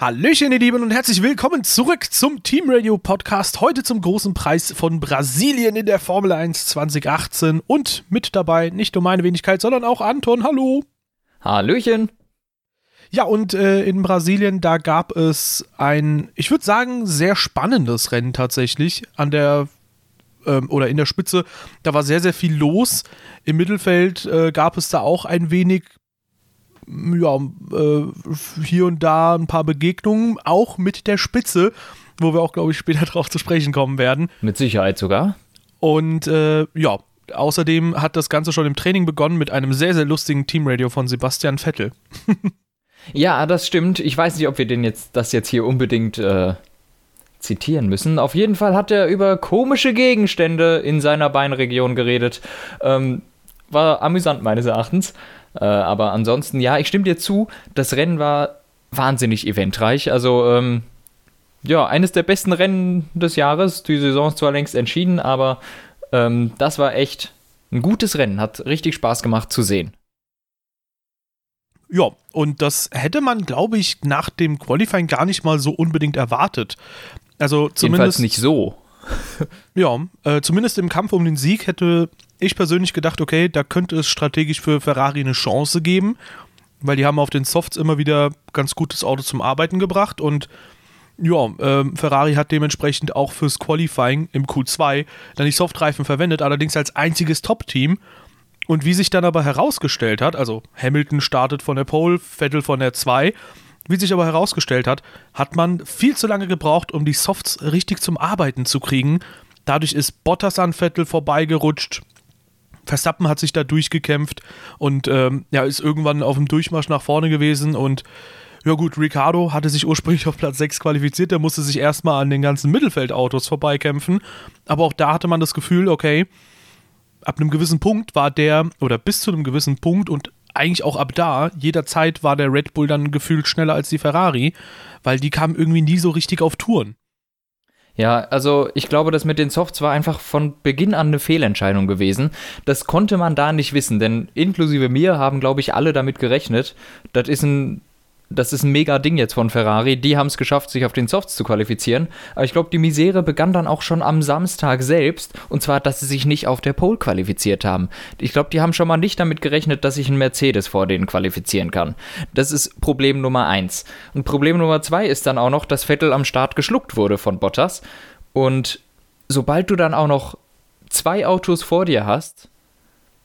Hallöchen, ihr Lieben, und herzlich willkommen zurück zum Team Radio Podcast. Heute zum großen Preis von Brasilien in der Formel 1 2018. Und mit dabei nicht nur meine Wenigkeit, sondern auch Anton. Hallo. Hallöchen. Ja, und äh, in Brasilien, da gab es ein, ich würde sagen, sehr spannendes Rennen tatsächlich an der ähm, oder in der Spitze. Da war sehr, sehr viel los. Im Mittelfeld äh, gab es da auch ein wenig ja, äh, hier und da ein paar Begegnungen, auch mit der Spitze, wo wir auch, glaube ich, später drauf zu sprechen kommen werden. Mit Sicherheit sogar. Und äh, ja, außerdem hat das Ganze schon im Training begonnen mit einem sehr, sehr lustigen Teamradio von Sebastian Vettel. ja, das stimmt. Ich weiß nicht, ob wir den jetzt, das jetzt hier unbedingt äh, zitieren müssen. Auf jeden Fall hat er über komische Gegenstände in seiner Beinregion geredet. Ähm, war amüsant meines Erachtens. Äh, aber ansonsten, ja, ich stimme dir zu, das Rennen war wahnsinnig eventreich. Also, ähm, ja, eines der besten Rennen des Jahres. Die Saison ist zwar längst entschieden, aber ähm, das war echt ein gutes Rennen. Hat richtig Spaß gemacht zu sehen. Ja, und das hätte man, glaube ich, nach dem Qualifying gar nicht mal so unbedingt erwartet. Also zumindest Jedenfalls nicht so. ja, äh, zumindest im Kampf um den Sieg hätte ich persönlich gedacht, okay, da könnte es strategisch für Ferrari eine Chance geben, weil die haben auf den Softs immer wieder ganz gutes Auto zum Arbeiten gebracht und ja, äh, Ferrari hat dementsprechend auch fürs Qualifying im Q2 dann die Softreifen verwendet, allerdings als einziges Top-Team. Und wie sich dann aber herausgestellt hat, also Hamilton startet von der Pole, Vettel von der 2, wie sich aber herausgestellt hat, hat man viel zu lange gebraucht, um die Softs richtig zum Arbeiten zu kriegen. Dadurch ist Bottas an Vettel vorbeigerutscht, Verstappen hat sich da durchgekämpft und ähm, ja, ist irgendwann auf dem Durchmarsch nach vorne gewesen und ja gut, Ricardo hatte sich ursprünglich auf Platz 6 qualifiziert, der musste sich erstmal an den ganzen Mittelfeldautos vorbeikämpfen, aber auch da hatte man das Gefühl, okay, ab einem gewissen Punkt war der, oder bis zu einem gewissen Punkt und eigentlich auch ab da, jederzeit war der Red Bull dann gefühlt schneller als die Ferrari, weil die kamen irgendwie nie so richtig auf Touren. Ja, also ich glaube, das mit den Softs war einfach von Beginn an eine Fehlentscheidung gewesen. Das konnte man da nicht wissen, denn inklusive mir haben, glaube ich, alle damit gerechnet. Das ist ein das ist ein mega Ding jetzt von Ferrari. Die haben es geschafft, sich auf den Softs zu qualifizieren. Aber ich glaube, die Misere begann dann auch schon am Samstag selbst. Und zwar, dass sie sich nicht auf der Pole qualifiziert haben. Ich glaube, die haben schon mal nicht damit gerechnet, dass sich ein Mercedes vor denen qualifizieren kann. Das ist Problem Nummer eins. Und Problem Nummer zwei ist dann auch noch, dass Vettel am Start geschluckt wurde von Bottas. Und sobald du dann auch noch zwei Autos vor dir hast,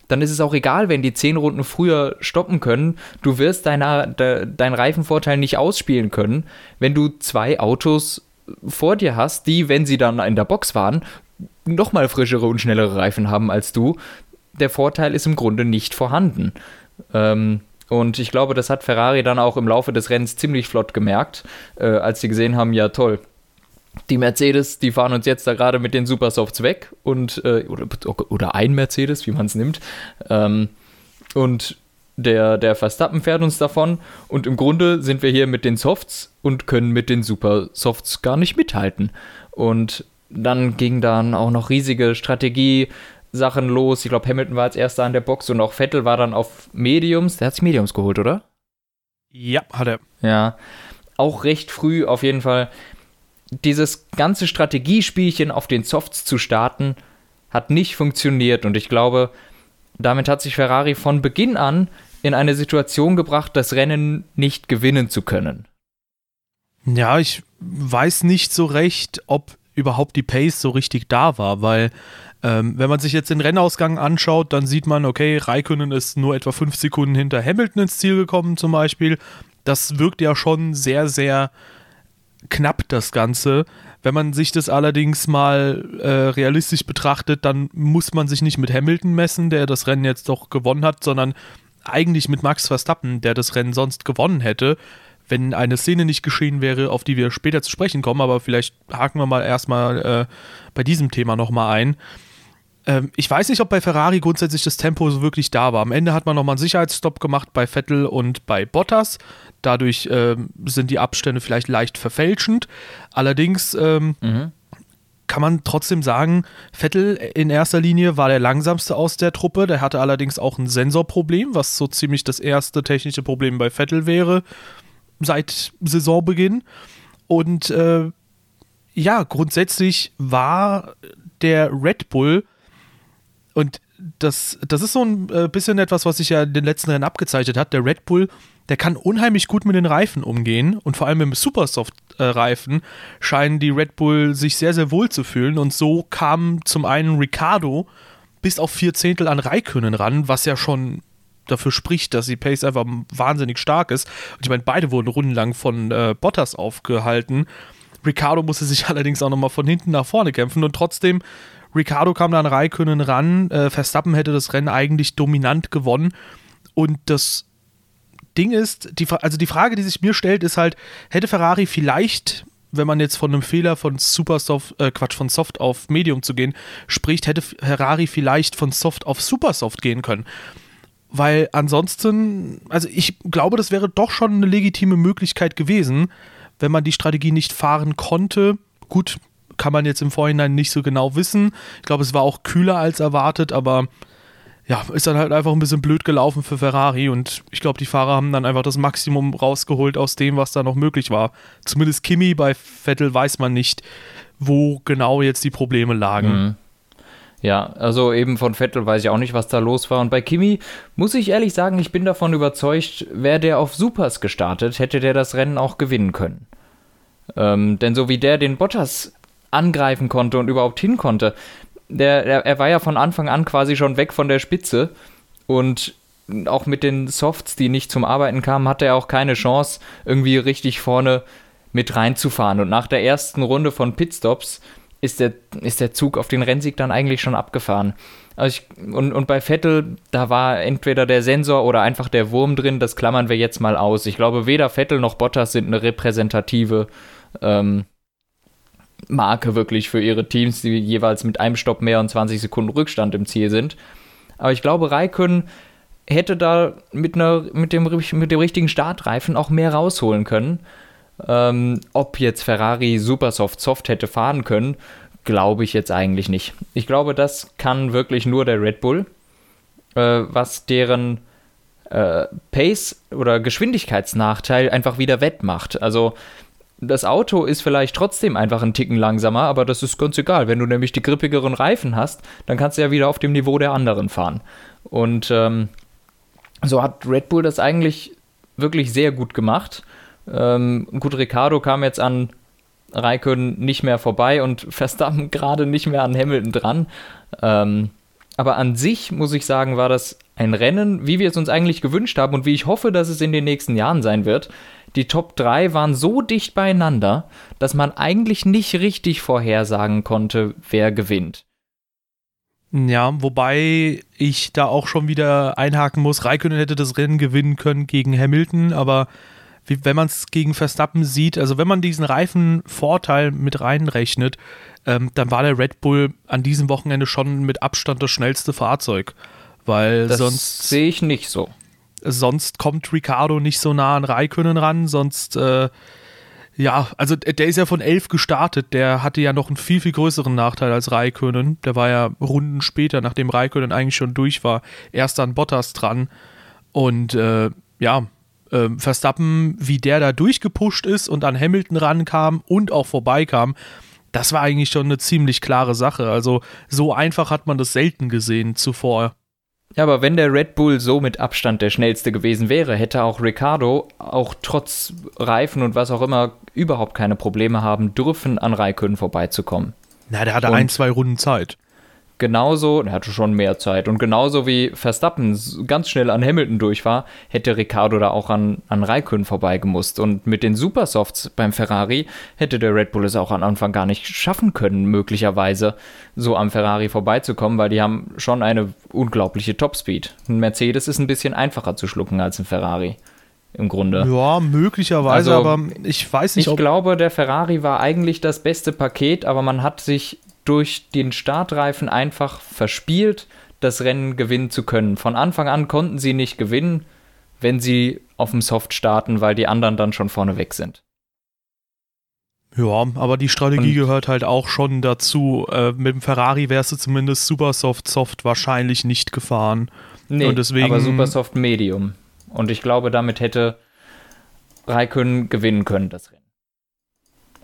dann ist es auch egal, wenn die zehn Runden früher stoppen können. Du wirst deine, de, deinen Reifenvorteil nicht ausspielen können, wenn du zwei Autos vor dir hast, die, wenn sie dann in der Box waren, nochmal frischere und schnellere Reifen haben als du. Der Vorteil ist im Grunde nicht vorhanden. Ähm, und ich glaube, das hat Ferrari dann auch im Laufe des Rennens ziemlich flott gemerkt, äh, als sie gesehen haben, ja toll, die Mercedes, die fahren uns jetzt da gerade mit den Supersofts weg und äh, oder, oder ein Mercedes, wie man es nimmt. Ähm, und der, der Verstappen fährt uns davon und im Grunde sind wir hier mit den Softs und können mit den Supersofts gar nicht mithalten. Und dann ging dann auch noch riesige Strategie-Sachen los. Ich glaube, Hamilton war als erster an der Box und auch Vettel war dann auf Mediums. Der hat sich Mediums geholt, oder? Ja, hat er. Ja, auch recht früh auf jeden Fall dieses ganze Strategiespielchen auf den Softs zu starten, hat nicht funktioniert und ich glaube, damit hat sich Ferrari von Beginn an in eine Situation gebracht, das Rennen nicht gewinnen zu können. Ja, ich weiß nicht so recht, ob überhaupt die Pace so richtig da war, weil ähm, wenn man sich jetzt den Rennausgang anschaut, dann sieht man, okay, Raikkonen ist nur etwa fünf Sekunden hinter Hamilton ins Ziel gekommen zum Beispiel. Das wirkt ja schon sehr, sehr knapp das Ganze. Wenn man sich das allerdings mal äh, realistisch betrachtet, dann muss man sich nicht mit Hamilton messen, der das Rennen jetzt doch gewonnen hat, sondern eigentlich mit Max Verstappen, der das Rennen sonst gewonnen hätte, wenn eine Szene nicht geschehen wäre, auf die wir später zu sprechen kommen. Aber vielleicht haken wir mal erstmal äh, bei diesem Thema nochmal ein. Ähm, ich weiß nicht, ob bei Ferrari grundsätzlich das Tempo so wirklich da war. Am Ende hat man nochmal einen Sicherheitsstopp gemacht bei Vettel und bei Bottas. Dadurch ähm, sind die Abstände vielleicht leicht verfälschend. Allerdings ähm, mhm. kann man trotzdem sagen, Vettel in erster Linie war der langsamste aus der Truppe. Der hatte allerdings auch ein Sensorproblem, was so ziemlich das erste technische Problem bei Vettel wäre. seit Saisonbeginn. Und äh, ja, grundsätzlich war der Red Bull und das, das ist so ein äh, bisschen etwas, was sich ja in den letzten Rennen abgezeichnet hat. Der Red Bull, der kann unheimlich gut mit den Reifen umgehen und vor allem mit dem Supersoft-Reifen scheinen die Red Bull sich sehr, sehr wohl zu fühlen. Und so kam zum einen Ricardo bis auf vier Zehntel an Raikönnen ran, was ja schon dafür spricht, dass die Pace einfach wahnsinnig stark ist. Und ich meine, beide wurden rundenlang von äh, Bottas aufgehalten. Ricardo musste sich allerdings auch nochmal von hinten nach vorne kämpfen und trotzdem, Ricardo kam dann Raikönnen ran. Äh, Verstappen hätte das Rennen eigentlich dominant gewonnen. Und das Ding ist, die, also die Frage, die sich mir stellt, ist halt, hätte Ferrari vielleicht wenn man jetzt von einem Fehler von Supersoft, äh, Quatsch, von Soft auf Medium zu gehen, spricht, hätte Ferrari vielleicht von Soft auf Supersoft gehen können. Weil ansonsten, also ich glaube, das wäre doch schon eine legitime Möglichkeit gewesen, wenn man die Strategie nicht fahren konnte. Gut, kann man jetzt im Vorhinein nicht so genau wissen. Ich glaube, es war auch kühler als erwartet, aber ja, ist dann halt einfach ein bisschen blöd gelaufen für Ferrari und ich glaube, die Fahrer haben dann einfach das Maximum rausgeholt aus dem, was da noch möglich war. Zumindest Kimi, bei Vettel weiß man nicht, wo genau jetzt die Probleme lagen. Mhm. Ja, also eben von Vettel weiß ich auch nicht, was da los war. Und bei Kimi muss ich ehrlich sagen, ich bin davon überzeugt, wäre der auf Supers gestartet, hätte der das Rennen auch gewinnen können. Ähm, denn so wie der den Bottas angreifen konnte und überhaupt hin konnte, der, der, er war ja von Anfang an quasi schon weg von der Spitze und auch mit den Softs, die nicht zum Arbeiten kamen, hatte er auch keine Chance, irgendwie richtig vorne mit reinzufahren. Und nach der ersten Runde von Pitstops ist der, ist der Zug auf den Rennsieg dann eigentlich schon abgefahren. Also ich, und, und bei Vettel, da war entweder der Sensor oder einfach der Wurm drin, das klammern wir jetzt mal aus. Ich glaube, weder Vettel noch Bottas sind eine repräsentative ähm, Marke wirklich für ihre Teams, die jeweils mit einem Stopp mehr und 20 Sekunden Rückstand im Ziel sind. Aber ich glaube, Raikön hätte da mit, einer, mit, dem, mit dem richtigen Startreifen auch mehr rausholen können. Ähm, ob jetzt Ferrari Supersoft Soft hätte fahren können, glaube ich jetzt eigentlich nicht. Ich glaube, das kann wirklich nur der Red Bull, äh, was deren äh, Pace oder Geschwindigkeitsnachteil einfach wieder wettmacht. Also das Auto ist vielleicht trotzdem einfach ein Ticken langsamer, aber das ist ganz egal. Wenn du nämlich die grippigeren Reifen hast, dann kannst du ja wieder auf dem Niveau der anderen fahren. Und ähm, so hat Red Bull das eigentlich wirklich sehr gut gemacht. Ähm, gut, Ricardo kam jetzt an Raikön nicht mehr vorbei und Verstappen gerade nicht mehr an Hamilton dran. Ähm, aber an sich muss ich sagen, war das ein Rennen, wie wir es uns eigentlich gewünscht haben und wie ich hoffe, dass es in den nächsten Jahren sein wird. Die Top 3 waren so dicht beieinander, dass man eigentlich nicht richtig vorhersagen konnte, wer gewinnt. Ja, wobei ich da auch schon wieder einhaken muss. Raikkonen hätte das Rennen gewinnen können gegen Hamilton, aber wie, wenn man es gegen Verstappen sieht, also wenn man diesen Reifenvorteil mit reinrechnet, ähm, dann war der Red Bull an diesem Wochenende schon mit Abstand das schnellste Fahrzeug. Weil das sonst. Sehe ich nicht so. Sonst kommt Ricardo nicht so nah an Raikönnen ran, sonst. Äh, ja, also der ist ja von 11 gestartet. Der hatte ja noch einen viel, viel größeren Nachteil als Raikönnen. Der war ja Runden später, nachdem Raikönnen eigentlich schon durch war, erst an Bottas dran. Und äh, ja, äh, Verstappen, wie der da durchgepusht ist und an Hamilton rankam und auch vorbeikam, das war eigentlich schon eine ziemlich klare Sache. Also so einfach hat man das selten gesehen zuvor. Ja, aber wenn der Red Bull so mit Abstand der schnellste gewesen wäre, hätte auch Ricardo auch trotz Reifen und was auch immer überhaupt keine Probleme haben dürfen, an Raikön vorbeizukommen. Na, der hatte und ein, zwei Runden Zeit genauso, er hatte schon mehr Zeit und genauso wie Verstappen ganz schnell an Hamilton durch war, hätte Ricardo da auch an, an Raikön vorbeigemusst. Und mit den Supersofts beim Ferrari hätte der Red Bull es auch am Anfang gar nicht schaffen können, möglicherweise so am Ferrari vorbeizukommen, weil die haben schon eine unglaubliche Topspeed. Ein Mercedes ist ein bisschen einfacher zu schlucken als ein Ferrari im Grunde. Ja, möglicherweise, also, aber ich weiß nicht. Ich glaube, der Ferrari war eigentlich das beste Paket, aber man hat sich durch den Startreifen einfach verspielt, das Rennen gewinnen zu können. Von Anfang an konnten sie nicht gewinnen, wenn sie auf dem Soft starten, weil die anderen dann schon vorne weg sind. Ja, aber die Strategie Und gehört halt auch schon dazu. Äh, mit dem Ferrari wärst du zumindest Super Soft Soft wahrscheinlich nicht gefahren. Nee, Und deswegen, aber Super Soft Medium. Und ich glaube, damit hätte Raikön gewinnen können, das Rennen.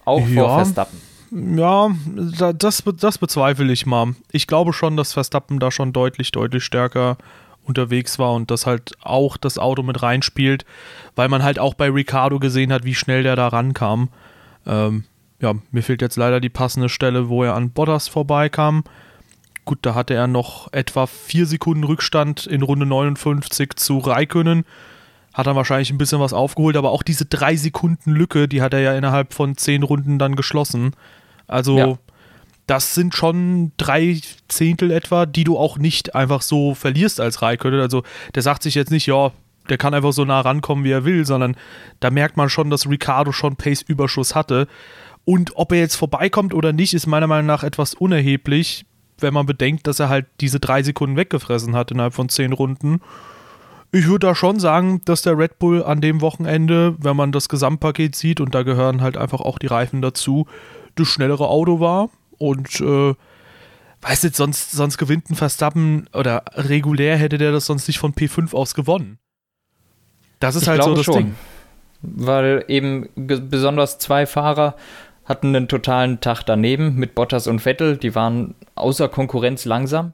Auch Ja. vor Verstappen. Ja, da- das, das bezweifle ich mal. Ich glaube schon, dass Verstappen da schon deutlich, deutlich stärker unterwegs war und dass halt auch das Auto mit reinspielt, weil man halt auch bei Ricardo gesehen hat, wie schnell der da rankam. Ähm, ja, mir fehlt jetzt leider die passende Stelle, wo er an Bottas vorbeikam. Gut, da hatte er noch etwa vier Sekunden Rückstand in Runde 59 zu Raikönnen. Hat dann wahrscheinlich ein bisschen was aufgeholt, aber auch diese drei Sekunden Lücke, die hat er ja innerhalb von zehn Runden dann geschlossen. Also, Ja. das sind schon drei Zehntel etwa, die du auch nicht einfach so verlierst als Raikönnen. Also, der sagt sich jetzt nicht, ja, der kann einfach so nah rankommen, wie er will, sondern da merkt man schon, dass Ricardo schon Pace-Überschuss hatte. Und ob er jetzt vorbeikommt oder nicht, ist meiner Meinung nach etwas unerheblich, wenn man bedenkt, dass er halt diese drei Sekunden weggefressen hat innerhalb von zehn Runden. Ich würde da schon sagen, dass der Red Bull an dem Wochenende, wenn man das Gesamtpaket sieht, und da gehören halt einfach auch die Reifen dazu, das schnellere Auto war. Und äh, weiß jetzt, sonst, sonst gewinnt ein Verstappen oder regulär hätte der das sonst nicht von P5 aus gewonnen. Das ist Ich halt so das schon. Ding. Weil eben besonders zwei Fahrer hatten einen totalen Tag daneben mit Bottas und Vettel. Die waren außer Konkurrenz langsam.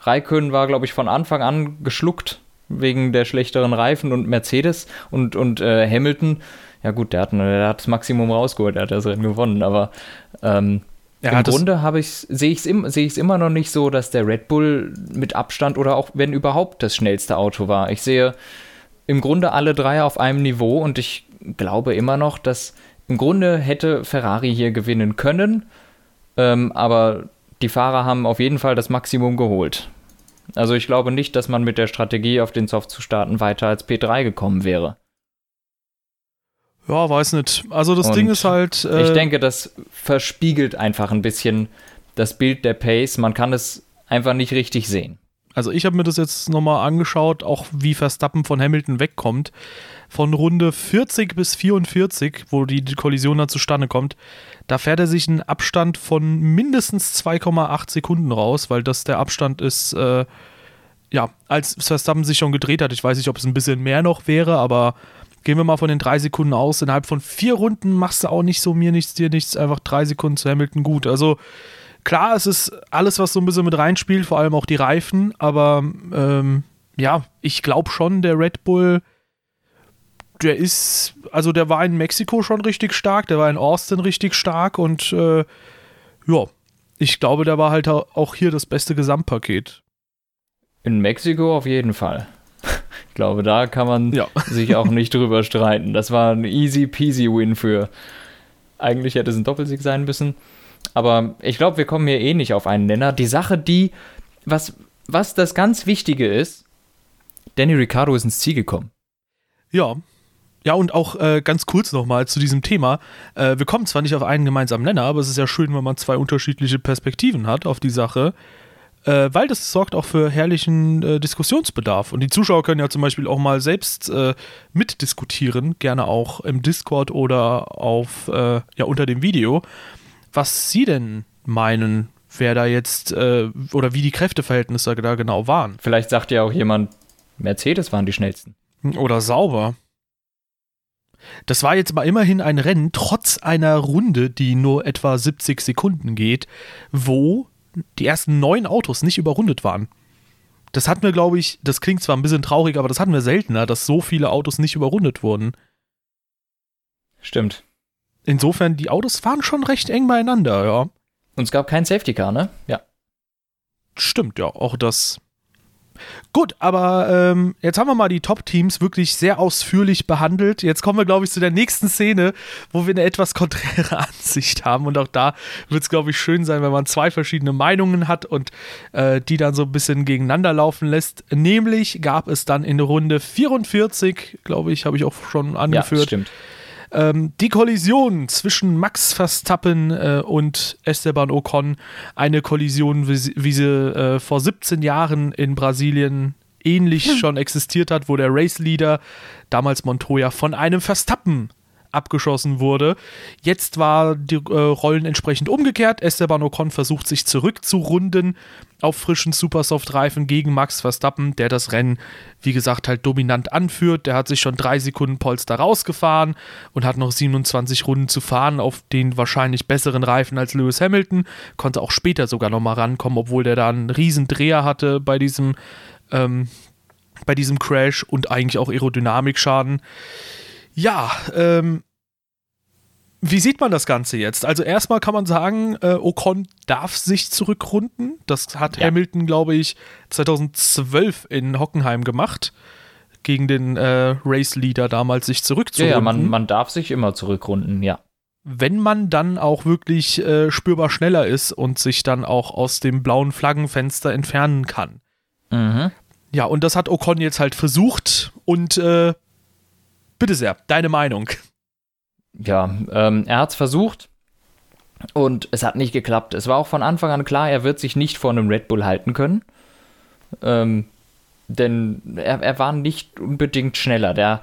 Raikön war, glaube ich, von Anfang an geschluckt wegen der schlechteren Reifen und Mercedes und, und äh, Hamilton. Ja gut, der hat, der hat das Maximum rausgeholt, der hat das Rennen gewonnen, aber ähm, Er Im Grunde habe sehe ich es im, ich's immer noch nicht so, dass der Red Bull mit Abstand oder auch wenn überhaupt das schnellste Auto war. Ich sehe im Grunde alle drei auf einem Niveau und ich glaube immer noch, dass im Grunde hätte Ferrari hier gewinnen können, ähm, aber die Fahrer haben auf jeden Fall das Maximum geholt. Also ich glaube nicht, dass man mit der Strategie auf den Soft zu starten weiter als P3 gekommen wäre. Ja, weiß nicht. Also das Und Ding ist halt. Äh, Ich denke, das verspiegelt einfach ein bisschen das Bild der Pace. Man kann es einfach nicht richtig sehen. Also ich habe mir das jetzt nochmal angeschaut, auch wie Verstappen von Hamilton wegkommt. Von Runde 40 bis 44, wo die Kollision dann zustande kommt, da fährt er sich einen Abstand von mindestens 2,8 Sekunden raus, weil das der Abstand ist, äh, ja, als Verstappen sich schon gedreht hat. Ich weiß nicht, ob es ein bisschen mehr noch wäre, aber gehen wir mal von den drei Sekunden aus. Innerhalb von vier Runden machst du auch nicht so mir nichts, dir nichts, einfach drei Sekunden zu Hamilton gut. Also klar, es ist alles, was so ein bisschen mit reinspielt, vor allem auch die Reifen, aber ähm, ja, ich glaube schon, der Red Bull, der ist, also der war in Mexiko schon richtig stark, der war in Austin richtig stark und äh, ja, ich glaube, der war halt auch hier das beste Gesamtpaket. In Mexiko auf jeden Fall. Ich glaube, da kann man Ja. sich auch nicht drüber streiten. Das war ein easy peasy Win für. Eigentlich hätte es ein Doppelsieg sein müssen. Aber ich glaube, wir kommen hier eh nicht auf einen Nenner. Die Sache, die, was, was das ganz Wichtige ist, Danny Ricciardo ist ins Ziel gekommen. Ja. Ja, und auch äh, ganz kurz nochmal zu diesem Thema. Äh, wir kommen zwar nicht auf einen gemeinsamen Nenner, aber es ist ja schön, wenn man zwei unterschiedliche Perspektiven hat auf die Sache, äh, weil das sorgt auch für herrlichen äh, Diskussionsbedarf. Und die Zuschauer können ja zum Beispiel auch mal selbst äh, mitdiskutieren, gerne auch im Discord oder auf, äh, ja, unter dem Video, was sie denn meinen, wer da jetzt äh, oder wie die Kräfteverhältnisse da genau waren. Vielleicht sagt ja auch jemand, Mercedes waren die schnellsten. Oder sauber. Das war jetzt mal immerhin ein Rennen, trotz einer Runde, die nur etwa 70 Sekunden geht, wo die ersten neun Autos nicht überrundet waren. Das hatten wir, glaube ich, das klingt zwar ein bisschen traurig, aber das hatten wir seltener, dass so viele Autos nicht überrundet wurden. Stimmt. Insofern, die Autos waren schon recht eng beieinander, ja. Und es gab kein Safety Car, ne? Ja. Stimmt, ja, auch das. Gut, aber ähm, jetzt haben wir mal die Top-Teams wirklich sehr ausführlich behandelt. Jetzt kommen wir, glaube ich, zu der nächsten Szene, wo wir eine etwas konträre Ansicht haben. Und auch da wird es, glaube ich, schön sein, wenn man zwei verschiedene Meinungen hat und äh, die dann so ein bisschen gegeneinander laufen lässt. Nämlich gab es dann in Runde 44, glaube ich, habe ich auch schon Ja, angeführt, stimmt. Ähm, die Kollision zwischen Max Verstappen äh, und Esteban Ocon, eine Kollision, wie sie, wie sie äh, vor 17 Jahren in Brasilien ähnlich schon existiert hat, wo der Race Leader, damals Montoya, von einem Verstappen abgeschossen wurde. Jetzt war die äh, Rollen entsprechend umgekehrt. Esteban Ocon versucht sich zurückzurunden auf frischen Supersoft-Reifen gegen Max Verstappen, der das Rennen, wie gesagt, halt dominant anführt. Der hat sich schon drei Sekunden Polster rausgefahren und hat noch 27 Runden zu fahren auf den wahrscheinlich besseren Reifen als Lewis Hamilton. Konnte auch später sogar nochmal rankommen, obwohl der da einen riesen Dreher hatte bei diesem, ähm, bei diesem Crash und eigentlich auch Aerodynamikschaden. Ja, ähm, wie sieht man das Ganze jetzt? Also erstmal kann man sagen, äh, Ocon darf sich zurückrunden. Das hat ja. Hamilton, glaube ich, 2012 in Hockenheim gemacht. Gegen den äh, Race-Leader damals sich zurückzurunden. Ja, ja man, man darf sich immer zurückrunden, ja. Wenn man dann auch wirklich äh, spürbar schneller ist und sich dann auch aus dem blauen Flaggenfenster entfernen kann. Mhm. Ja, und das hat Ocon jetzt halt versucht und äh, bitte sehr, deine Meinung ja, ähm, er hat es versucht und es hat nicht geklappt. Es war auch von Anfang an klar, er wird sich nicht vor einem Red Bull halten können. Ähm, denn er, er war nicht unbedingt schneller. Der,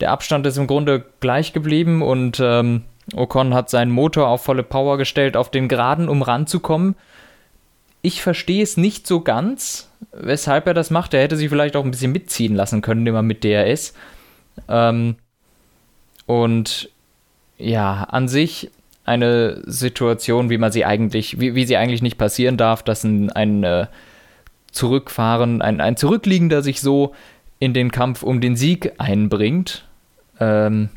der Abstand ist im Grunde gleich geblieben und ähm, Ocon hat seinen Motor auf volle Power gestellt, auf den Geraden, um ranzukommen. Ich verstehe es nicht so ganz, weshalb er das macht. Er hätte sich vielleicht auch ein bisschen mitziehen lassen können, immer mit DRS. Ähm, und ja, an sich eine Situation, wie man sie eigentlich, wie, wie sie eigentlich nicht passieren darf, dass ein, ein äh, Zurückfahren, ein, ein Zurückliegender sich so in den Kampf um den Sieg einbringt. Ähm,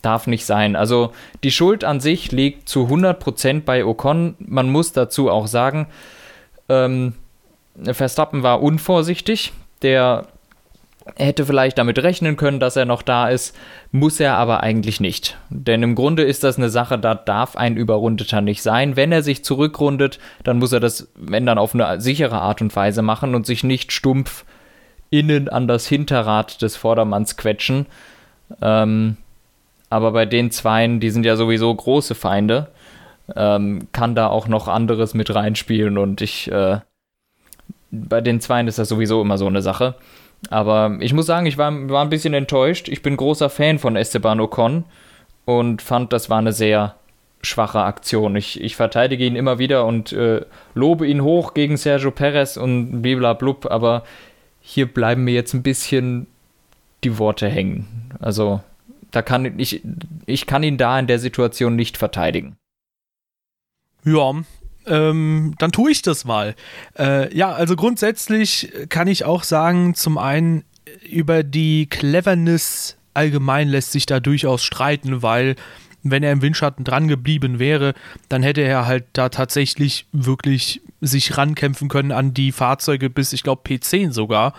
darf nicht sein. Also die Schuld an sich liegt zu 100% bei Ocon. Man muss dazu auch sagen, ähm, Verstappen war unvorsichtig. Der er hätte vielleicht damit rechnen können, dass er noch da ist, muss er aber eigentlich nicht. Denn im Grunde ist das eine Sache, da darf ein Überrundeter nicht sein. Wenn er sich zurückrundet, dann muss er das, wenn dann auf eine sichere Art und Weise machen und sich nicht stumpf innen an das Hinterrad des Vordermanns quetschen. Ähm, aber bei den Zweien, die sind ja sowieso große Feinde, ähm, kann da auch noch anderes mit reinspielen und ich, äh, bei den Zweien ist das sowieso immer so eine Sache. Aber ich muss sagen, ich war, war ein bisschen enttäuscht. Ich bin großer Fan von Esteban Ocon und fand, das war eine sehr schwache Aktion. Ich, ich verteidige ihn immer wieder und äh, lobe ihn hoch gegen Sergio Perez und bliblablub, aber hier bleiben mir jetzt ein bisschen die Worte hängen. Also, da kann ich, ich kann ihn da in der Situation nicht verteidigen. Ja, ähm, dann tue ich das mal. Äh, ja, also grundsätzlich kann ich auch sagen, zum einen über die Cleverness allgemein lässt sich da durchaus streiten, weil wenn er im Windschatten dran geblieben wäre, dann hätte er halt da tatsächlich wirklich sich rankämpfen können an die Fahrzeuge bis, ich glaube, P10 sogar.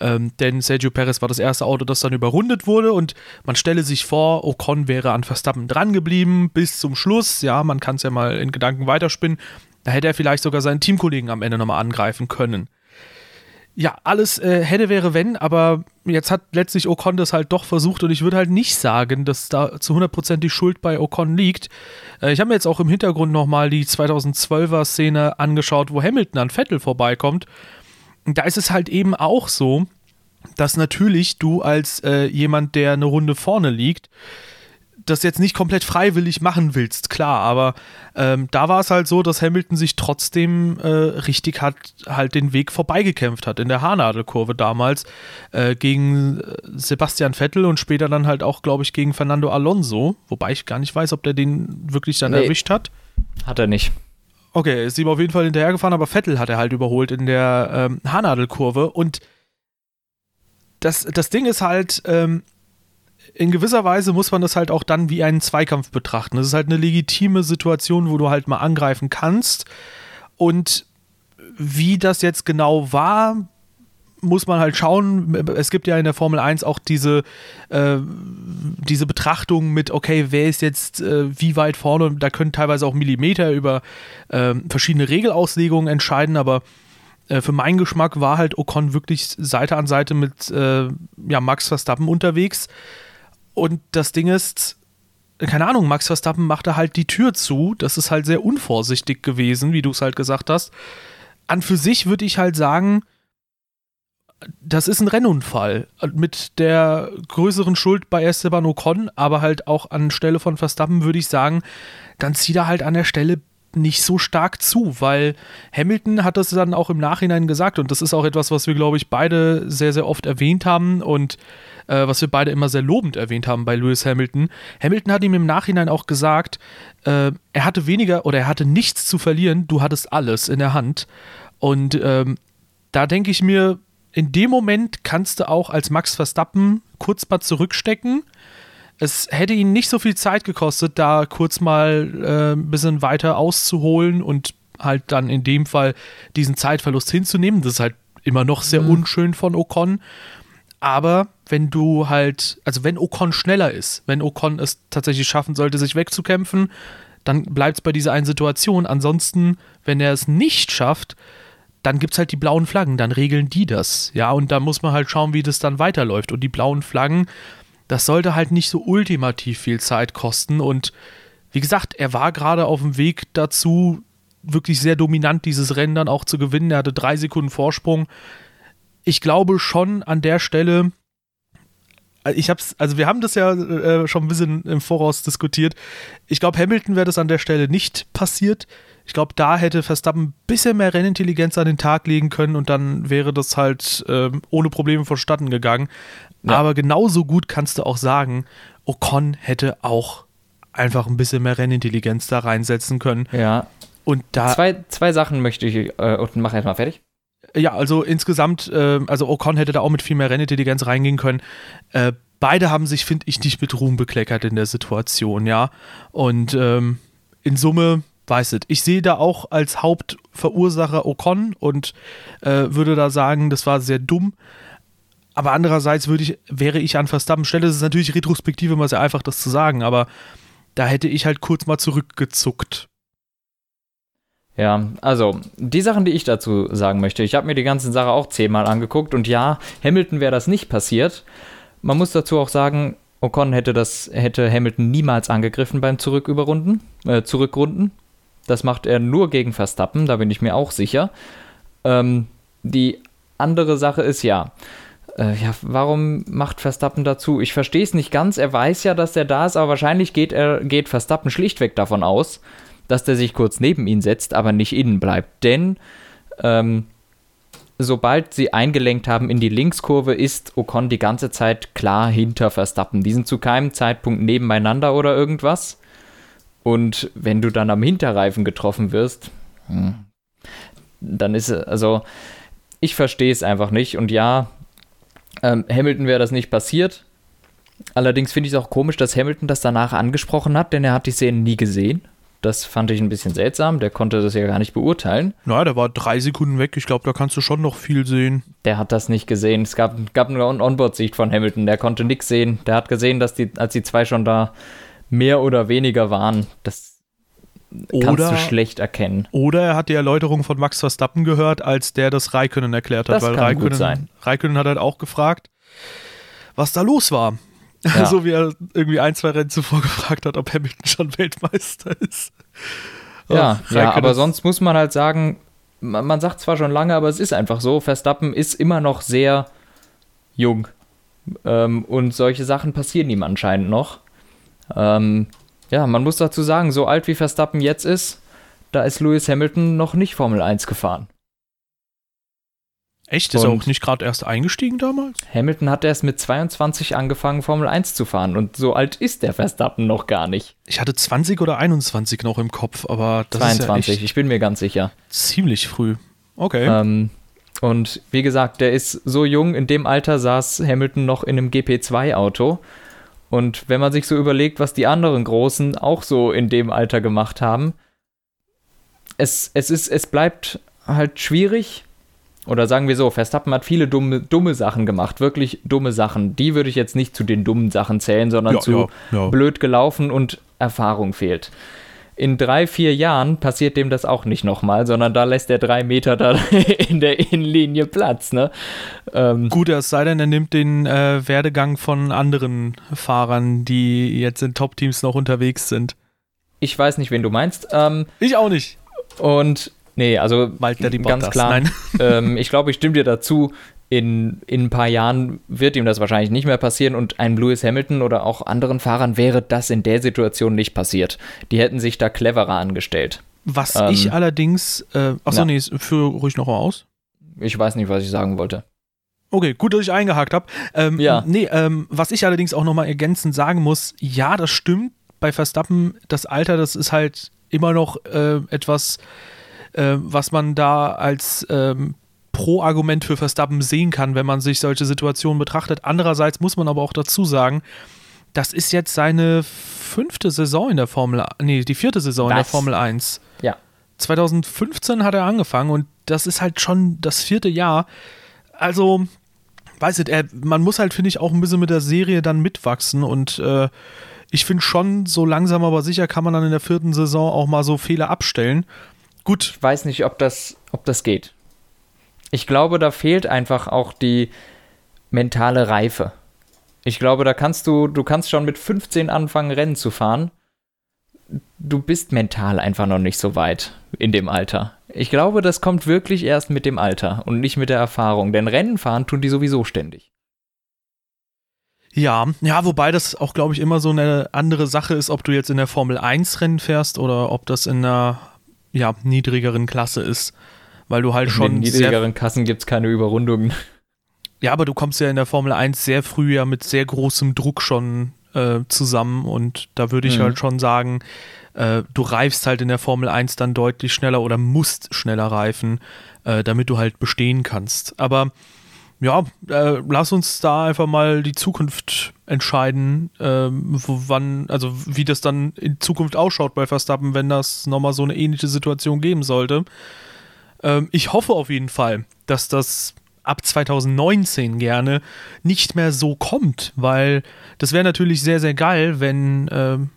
Ähm, denn Sergio Perez war das erste Auto, das dann überrundet wurde und man stelle sich vor, Ocon wäre an Verstappen dran geblieben bis zum Schluss. Ja, man kann es ja mal in Gedanken weiterspinnen. Da hätte er vielleicht sogar seinen Teamkollegen am Ende nochmal angreifen können. Ja, alles äh, hätte, wäre, wenn, aber jetzt hat letztlich Ocon das halt doch versucht und ich würde halt nicht sagen, dass da zu 100% die Schuld bei Ocon liegt. Äh, ich habe mir jetzt auch im Hintergrund nochmal die 2012er Szene angeschaut, wo Hamilton an Vettel vorbeikommt da ist es halt eben auch so, dass natürlich du als äh, jemand, der eine Runde vorne liegt, das jetzt nicht komplett freiwillig machen willst, klar, aber ähm, da war es halt so, dass Hamilton sich trotzdem äh, richtig hat halt den Weg vorbeigekämpft hat in der Haarnadelkurve damals äh, gegen äh, Sebastian Vettel und später dann halt auch, glaube ich, gegen Fernando Alonso, wobei ich gar nicht weiß, ob der den wirklich dann nee, erwischt hat. Hat er nicht. Okay, ist ihm auf jeden Fall hinterhergefahren, aber Vettel hat er halt überholt in der ähm, Haarnadelkurve. Und das, das Ding ist halt, ähm, in gewisser Weise muss man das halt auch dann wie einen Zweikampf betrachten. Das ist halt eine legitime Situation, wo du halt mal angreifen kannst. Und wie das jetzt genau war, muss man halt schauen. Es gibt ja in der Formel 1 auch diese, äh, diese Betrachtung mit, okay, wer ist jetzt äh, wie weit vorne? Da können teilweise auch Millimeter über äh, verschiedene Regelauslegungen entscheiden, aber äh, für meinen Geschmack war halt Ocon wirklich Seite an Seite mit äh, ja, Max Verstappen unterwegs. Und das Ding ist, keine Ahnung, Max Verstappen machte halt die Tür zu. Das ist halt sehr unvorsichtig gewesen, wie du es halt gesagt hast. An für sich würde ich halt sagen, das ist ein Rennunfall mit der größeren Schuld bei Esteban Ocon, aber halt auch anstelle von Verstappen würde ich sagen, dann zieht er halt an der Stelle nicht so stark zu, weil Hamilton hat das dann auch im Nachhinein gesagt und das ist auch etwas, was wir, glaube ich, beide sehr, sehr oft erwähnt haben und äh, was wir beide immer sehr lobend erwähnt haben bei Lewis Hamilton. Hamilton hat ihm im Nachhinein auch gesagt, äh, er hatte weniger oder er hatte nichts zu verlieren, du hattest alles in der Hand und ähm, da denke ich mir, in dem Moment kannst du auch als Max Verstappen kurz mal zurückstecken. Es hätte ihn nicht so viel Zeit gekostet, da kurz mal äh, ein bisschen weiter auszuholen und halt dann in dem Fall diesen Zeitverlust hinzunehmen. Das ist halt immer noch sehr mhm. unschön von Ocon. Aber wenn du halt, also wenn Ocon schneller ist, wenn Ocon es tatsächlich schaffen sollte, sich wegzukämpfen, dann bleibt es bei dieser einen Situation. Ansonsten, wenn er es nicht schafft, dann gibt es halt die blauen Flaggen, dann regeln die das. Ja, und da muss man halt schauen, wie das dann weiterläuft. Und die blauen Flaggen, das sollte halt nicht so ultimativ viel Zeit kosten. Und wie gesagt, er war gerade auf dem Weg dazu, wirklich sehr dominant dieses Rennen dann auch zu gewinnen. Er hatte drei Sekunden Vorsprung. Ich glaube schon an der Stelle, ich hab's, also wir haben das ja äh, schon ein bisschen im Voraus diskutiert. Ich glaube, Hamilton wäre das an der Stelle nicht passiert. Ich glaube, da hätte Verstappen ein bisschen mehr Rennintelligenz an den Tag legen können und dann wäre das halt äh, ohne Probleme vonstatten gegangen. Ja. Aber genauso gut kannst du auch sagen, Ocon hätte auch einfach ein bisschen mehr Rennintelligenz da reinsetzen können. Ja. Und da. Zwei, zwei Sachen möchte ich äh, und mach erstmal fertig. Ja, also insgesamt, äh, also Ocon hätte da auch mit viel mehr Rennintelligenz reingehen können. Äh, beide haben sich, finde ich, nicht mit Ruhm bekleckert in der Situation, ja. Und ähm, in Summe weiß es. Ich sehe da auch als Hauptverursacher Ocon und äh, würde da sagen, das war sehr dumm. Aber andererseits würde ich, wäre ich an Verstappen Stelle, das ist natürlich retrospektiv immer sehr einfach, das zu sagen, aber da hätte ich halt kurz mal zurückgezuckt. Ja, also die Sachen, die ich dazu sagen möchte, ich habe mir die ganze Sache auch zehnmal angeguckt und ja, Hamilton wäre das nicht passiert. Man muss dazu auch sagen, Ocon hätte das hätte Hamilton niemals angegriffen beim Zurücküberrunden, äh, Zurückrunden. Das macht er nur gegen Verstappen, da bin ich mir auch sicher. Ähm, die andere Sache ist ja, äh, ja, warum macht Verstappen dazu? Ich verstehe es nicht ganz. Er weiß ja, dass er da ist, aber wahrscheinlich geht, er, geht Verstappen schlichtweg davon aus, dass der sich kurz neben ihn setzt, aber nicht innen bleibt. Denn ähm, sobald sie eingelenkt haben in die Linkskurve, ist Ocon die ganze Zeit klar hinter Verstappen. Die sind zu keinem Zeitpunkt nebeneinander oder irgendwas. Und wenn du dann am Hinterreifen getroffen wirst, hm, dann ist es, also, ich verstehe es einfach nicht. Und ja, ähm, Hamilton wäre das nicht passiert. Allerdings finde ich es auch komisch, dass Hamilton das danach angesprochen hat, denn er hat die Szene nie gesehen. Das fand ich ein bisschen seltsam. Der konnte das ja gar nicht beurteilen. Na, der war drei Sekunden weg. Ich glaube, da kannst du schon noch viel sehen. Der hat das nicht gesehen. Es gab, gab eine Onboard-Sicht von Hamilton. Der konnte nichts sehen. Der hat gesehen, dass die, als die zwei schon da mehr oder weniger waren. Das kannst oder, du schlecht erkennen. Oder er hat die Erläuterung von Max Verstappen gehört, als der das Raikönnen erklärt hat. Das weil kann Raikönnen, gut sein. Raikönnen hat halt auch gefragt, was da los war. Ja. so wie er irgendwie ein, zwei Rennen zuvor gefragt hat, ob Hamilton schon Weltmeister ist. Ja, ja aber sonst muss man halt sagen, man, man sagt zwar schon lange, aber es ist einfach so, Verstappen ist immer noch sehr jung. Ähm, und solche Sachen passieren ihm anscheinend noch. Ähm, ja, man muss dazu sagen, so alt wie Verstappen jetzt ist, da ist Lewis Hamilton noch nicht Formel 1 gefahren. Echt? Ist er auch nicht gerade erst eingestiegen damals? Hamilton hat erst mit 22 angefangen, Formel 1 zu fahren. Und so alt ist der Verstappen noch gar nicht. Ich hatte 20 oder 21 noch im Kopf, aber das 22, ist ja ich bin mir ganz sicher. Ziemlich früh. Okay. Ähm, und wie gesagt, der ist so jung, in dem Alter saß Hamilton noch in einem GP2-Auto. Und wenn man sich so überlegt, was die anderen Großen auch so in dem Alter gemacht haben, es, es, ist, es bleibt halt schwierig. Oder sagen wir so, Verstappen hat viele dumme, dumme Sachen gemacht, wirklich dumme Sachen. Die würde ich jetzt nicht zu den dummen Sachen zählen, sondern ja, zu ja, ja. blöd gelaufen und Erfahrung fehlt in drei, vier Jahren passiert dem das auch nicht nochmal, sondern da lässt er drei Meter da in der Innenlinie Platz. Ne? Ähm, Gut, es sei denn, er nimmt den äh, Werdegang von anderen Fahrern, die jetzt in Top-Teams noch unterwegs sind. Ich weiß nicht, wen du meinst. Ähm, ich auch nicht. Und Nee, also ganz klar. Ähm, ich glaube, ich stimme dir dazu. in, in ein paar Jahren wird ihm das wahrscheinlich nicht mehr passieren und einem Lewis Hamilton oder auch anderen Fahrern wäre das in der Situation nicht passiert. Die hätten sich da cleverer angestellt. Was ähm, ich allerdings, äh, achso, ja. nee, führe ruhig noch aus. Ich weiß nicht, was ich sagen wollte. Okay, gut, dass ich eingehakt habe. Ähm, ja. Nee, ähm, was ich allerdings auch noch mal ergänzend sagen muss, ja, das stimmt. Bei Verstappen, das Alter, das ist halt immer noch äh, etwas, äh, was man da als ähm, Pro-Argument für Verstappen sehen kann, wenn man sich solche Situationen betrachtet. Andererseits muss man aber auch dazu sagen, das ist jetzt seine fünfte Saison in der Formel, nee, die vierte Saison Was? in der Formel 1. Ja. 2015 hat er angefangen und das ist halt schon das vierte Jahr. Also, weiß ich, er, man muss halt, finde ich, auch ein bisschen mit der Serie dann mitwachsen und äh, ich finde schon, so langsam aber sicher kann man dann in der vierten Saison auch mal so Fehler abstellen. Gut. Ich weiß nicht, ob das, ob das geht. Ich glaube, da fehlt einfach auch die mentale Reife. Ich glaube, da kannst du, du kannst schon mit 15 anfangen, Rennen zu fahren. Du bist mental einfach noch nicht so weit in dem Alter. Ich glaube, das kommt wirklich erst mit dem Alter und nicht mit der Erfahrung, denn Rennen fahren tun die sowieso ständig. Ja, ja, wobei das auch, glaube ich, immer so eine andere Sache ist, ob du jetzt in der Formel 1 Rennen fährst oder ob das in einer ja, niedrigeren Klasse ist weil du halt in schon. In niedrigeren Kassen gibt es keine Überrundungen. Ja, aber du kommst ja in der Formel 1 sehr früh ja mit sehr großem Druck schon äh, zusammen und da würde ich mhm. halt schon sagen, äh, du reifst halt in der Formel 1 dann deutlich schneller oder musst schneller reifen, äh, damit du halt bestehen kannst. Aber ja, äh, lass uns da einfach mal die Zukunft entscheiden, ähm, wann, also wie das dann in Zukunft ausschaut bei Verstappen, wenn das nochmal so eine ähnliche Situation geben sollte. Ähm, ich hoffe auf jeden Fall, dass das ab 2019 gerne nicht mehr so kommt, weil das wäre natürlich sehr, sehr geil, wenn ähm,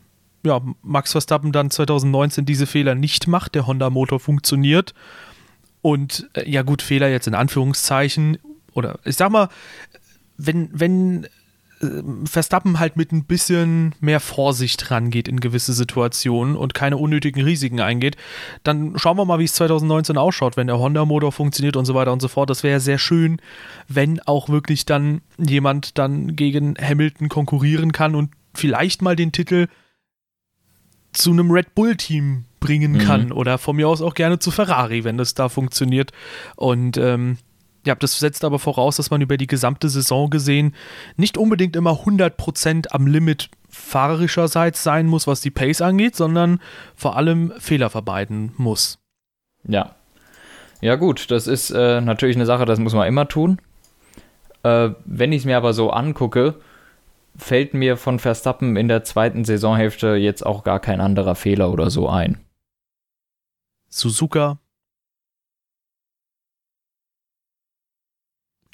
ja, Max Verstappen dann 2019 diese Fehler nicht macht, der Honda-Motor funktioniert. Und äh, ja gut, Fehler jetzt in Anführungszeichen. Oder ich sag mal, wenn, wenn äh, Verstappen halt mit ein bisschen mehr Vorsicht rangeht in gewisse Situationen und keine unnötigen Risiken eingeht, dann schauen wir mal, wie es 2019 ausschaut, wenn der Honda-Motor funktioniert und so weiter und so fort. Das wäre ja sehr schön, wenn auch wirklich dann jemand dann gegen Hamilton konkurrieren kann und vielleicht mal den Titel zu einem Red Bull-Team bringen mhm. kann oder von mir aus auch gerne zu Ferrari, wenn das da funktioniert. Und ähm, ja, das setzt aber voraus, dass man über die gesamte Saison gesehen nicht unbedingt immer 100% am Limit fahrerischerseits sein muss, was die Pace angeht, sondern vor allem Fehler vermeiden muss. Ja. Ja, gut, das ist äh, natürlich eine Sache, das muss man immer tun. Äh, wenn ich es mir aber so angucke, fällt mir von Verstappen in der zweiten Saisonhälfte jetzt auch gar kein anderer Fehler oder so ein. Suzuka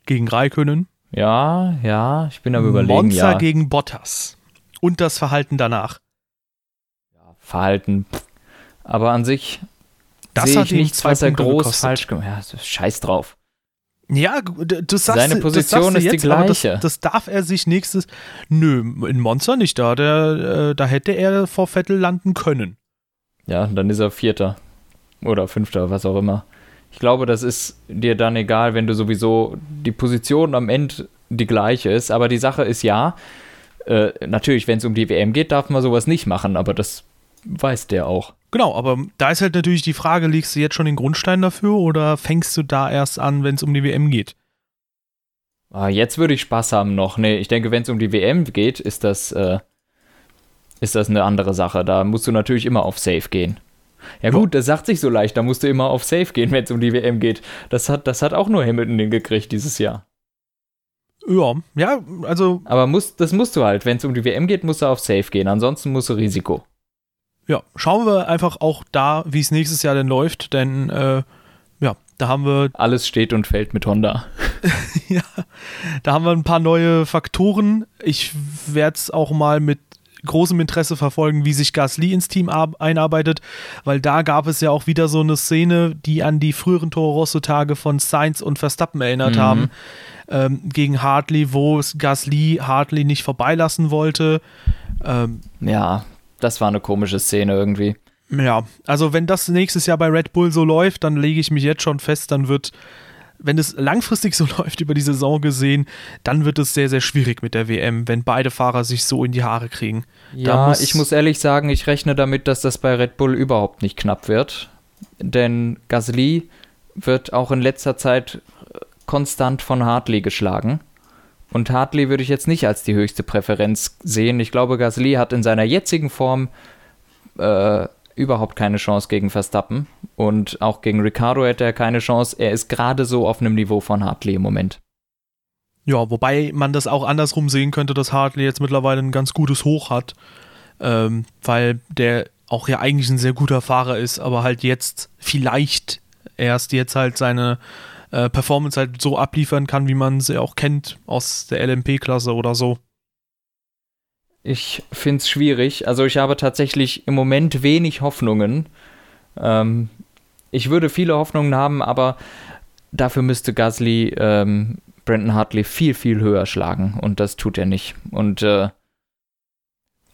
gegen Raikönnen. Ja, ja, ich bin aber überlegen. Monza ja. gegen Bottas. Und das Verhalten danach. Ja, Verhalten. Aber an sich das sehe ich nichts, was er groß gekostet. falsch gemacht hat. Ja, scheiß drauf. Ja, du sagst, Seine Position ist jetzt, die gleiche. Das, das, darf er sich nächstes. Nö, in Monza nicht da. Der, äh, da hätte er vor Vettel landen können. Ja, dann ist er Vierter. Oder Fünfter, was auch immer. Ich glaube, das ist dir dann egal, wenn du sowieso die Position am Ende die gleiche ist. Aber die Sache ist ja, äh, natürlich, wenn es um die WM geht, darf man sowas nicht machen, aber das weiß der auch. Genau, aber da ist halt natürlich die Frage, legst du jetzt schon den Grundstein dafür oder fängst du da erst an, wenn es um die WM geht? Ah, jetzt würde ich Spaß haben noch. Nee, ich denke, wenn es um die WM geht, ist das, äh, ist das eine andere Sache. Da musst du natürlich immer auf Safe gehen. Ja gut, das sagt sich so leicht, da musst du immer auf Safe gehen, wenn es um die WM geht. Das hat, das hat auch nur Hamilton hingekriegt dieses Jahr. Ja, ja, also. Aber muss, das musst du halt. Wenn es um die WM geht, musst du auf Safe gehen. Ansonsten musst du Risiko. Ja, schauen wir einfach auch da, wie es nächstes Jahr denn läuft, denn äh, ja, da haben wir. Alles steht und fällt mit Honda. ja, da haben wir ein paar neue Faktoren. Ich werde es auch mal mit großem Interesse verfolgen, wie sich Gasly ins Team einarbeitet, weil da gab es ja auch wieder so eine Szene, die an die früheren Toro Rosso-Tage von Sainz und Verstappen erinnert mhm. haben, ähm, gegen Hartley, wo es Gasly Hartley nicht vorbeilassen wollte. Ähm, ja, das war eine komische Szene irgendwie. Ja, also wenn das nächstes Jahr bei Red Bull so läuft, dann lege ich mich jetzt schon fest, dann wird wenn es langfristig so läuft über die Saison gesehen, dann wird es sehr, sehr schwierig mit der WM, wenn beide Fahrer sich so in die Haare kriegen. Ja, muss ich muss ehrlich sagen, ich rechne damit, dass das bei Red Bull überhaupt nicht knapp wird. Denn Gasly wird auch in letzter Zeit konstant von Hartley geschlagen. Und Hartley würde ich jetzt nicht als die höchste Präferenz sehen. Ich glaube, Gasly hat in seiner jetzigen Form äh, überhaupt keine Chance gegen Verstappen. Und auch gegen Ricardo hätte er keine Chance. Er ist gerade so auf einem Niveau von Hartley im Moment. Ja, wobei man das auch andersrum sehen könnte, dass Hartley jetzt mittlerweile ein ganz gutes Hoch hat. Ähm, weil der auch ja eigentlich ein sehr guter Fahrer ist, aber halt jetzt vielleicht erst jetzt halt seine äh, Performance halt so abliefern kann, wie man sie auch kennt aus der LMP-Klasse oder so. Ich finde es schwierig. Also ich habe tatsächlich im Moment wenig Hoffnungen. Ähm, ich würde viele Hoffnungen haben, aber dafür müsste Gasly ähm, Brandon Hartley viel, viel höher schlagen. Und das tut er nicht. Und äh,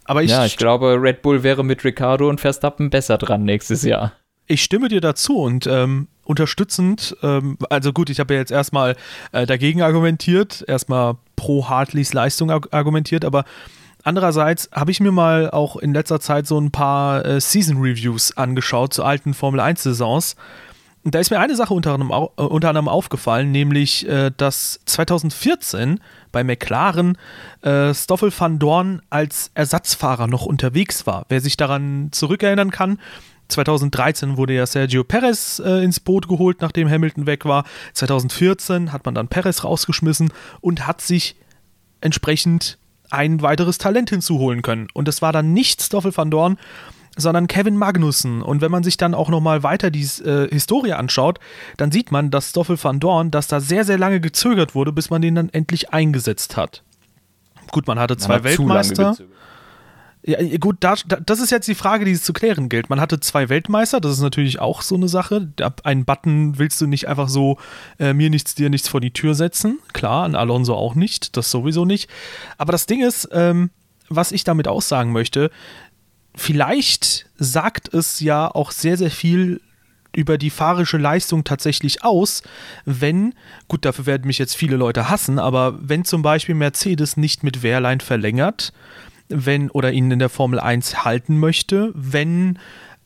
aber ich, ja, ich glaube, Red Bull wäre mit Ricardo und Verstappen besser dran nächstes Jahr. Ich stimme dir dazu und ähm, unterstützend, ähm, also gut, ich habe ja jetzt erstmal äh, dagegen argumentiert, erstmal pro Hartleys Leistung argumentiert, aber Andererseits habe ich mir mal auch in letzter Zeit so ein paar äh, Season Reviews angeschaut zu alten Formel 1 Saisons. Und da ist mir eine Sache unter anderem, äh, unter anderem aufgefallen, nämlich, äh, dass 2014 bei McLaren äh, Stoffel van Dorn als Ersatzfahrer noch unterwegs war. Wer sich daran zurückerinnern kann, 2013 wurde ja Sergio Perez äh, ins Boot geholt, nachdem Hamilton weg war. 2014 hat man dann Perez rausgeschmissen und hat sich entsprechend ein weiteres Talent hinzuholen können. Und das war dann nicht Stoffel van Dorn, sondern Kevin Magnussen. Und wenn man sich dann auch nochmal weiter die äh, Historie anschaut, dann sieht man, dass Stoffel van Dorn, dass da sehr, sehr lange gezögert wurde, bis man den dann endlich eingesetzt hat. Gut, man hatte zwei man Weltmeister. Ja, gut, da, das ist jetzt die Frage, die es zu klären gilt. Man hatte zwei Weltmeister, das ist natürlich auch so eine Sache. Einen Button willst du nicht einfach so äh, mir nichts, dir nichts vor die Tür setzen. Klar, an Alonso auch nicht, das sowieso nicht. Aber das Ding ist, ähm, was ich damit aussagen möchte, vielleicht sagt es ja auch sehr, sehr viel über die fahrische Leistung tatsächlich aus, wenn, gut, dafür werden mich jetzt viele Leute hassen, aber wenn zum Beispiel Mercedes nicht mit Wehrlein verlängert, wenn oder ihn in der Formel 1 halten möchte, wenn